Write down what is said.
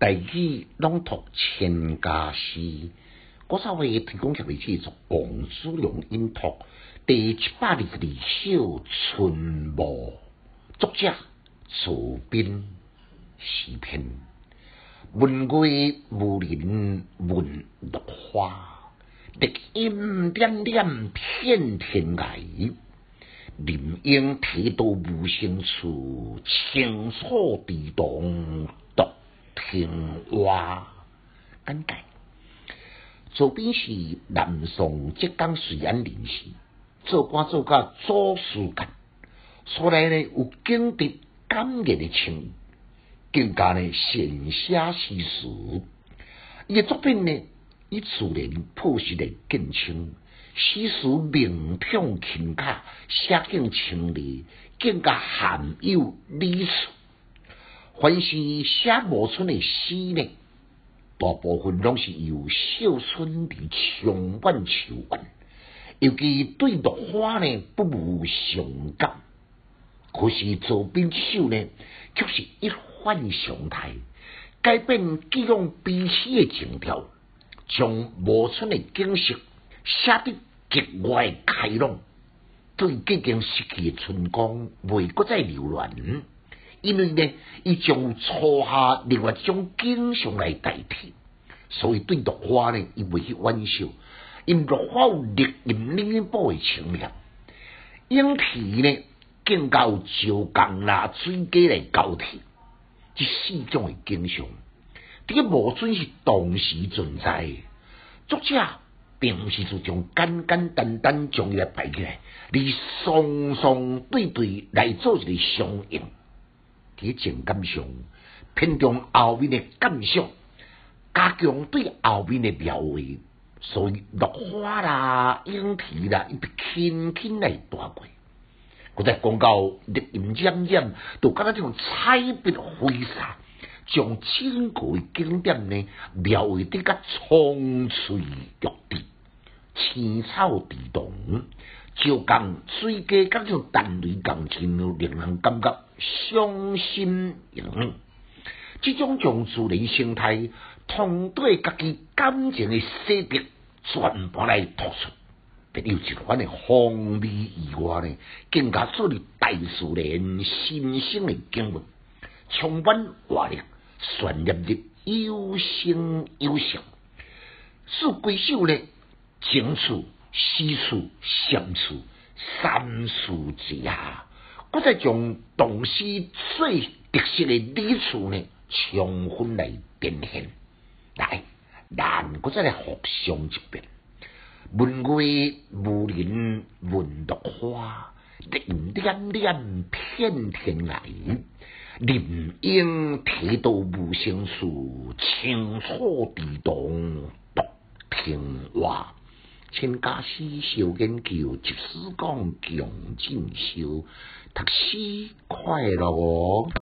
大语朗读千家诗，国少会提供给你制作王子良音读第七百二十二首春暮，作者楚斌诗篇，文月无人问落花，绿荫点点遍天涯。林荫提刀无声处，青草地动独听蛙。简介：左边是南宋浙江瑞安人士，做官做甲左书监，所来呢有经典感人的情，更加呢善写诗词。伊嘅作品呢伊自然朴实嚟见称。诗词名片轻巧，写景清丽，更加含有理趣。凡是写暮春的诗呢，大部分拢是由小春的长晚秋晚，尤其对落花呢不无伤感。可是左边这首呢，却是一反常态，改变既往悲喜的情调，将暮春的景色写得。格外开朗，对即将失去的春光未搁再留恋，因为呢，伊将初夏另外一种景象来代替，所以对落花呢，伊未去玩笑，因落花有绿荫林布的清凉，因此呢更加有朝江啦水家来交替，这四种的景象，这个无准是同时存在，作者。并毋是就将简简单单将伊来摆起来，你双双对对来做一个相应。伫情感上，偏重后面的感受，加强对后面的描绘，所以落花啦、莺啼啦，一笔轻轻来带过。我再讲到绿荫染染，就感觉这种彩笔挥洒。将整个景点呢描绘得甲葱翠欲滴，青草地动，就江水家甲种淡雷共振，令人感觉伤心盈满。这种将自然生态通对家己感情诶洗涤，全部来突出，别有一番诶风味以外呢，更加做你大自然新生的景物，充满活力。旋入的有声有响，是归首呢，情处、诗处、相处三处之下，我再将唐诗最特色的理处呢，充分来展现。来，咱我再来复诵一遍：问月无人问落花，点点点片天来。林荫提刀无声处，青草地动独听蛙。请家诗小研究，即使讲强进修，读书快乐哦。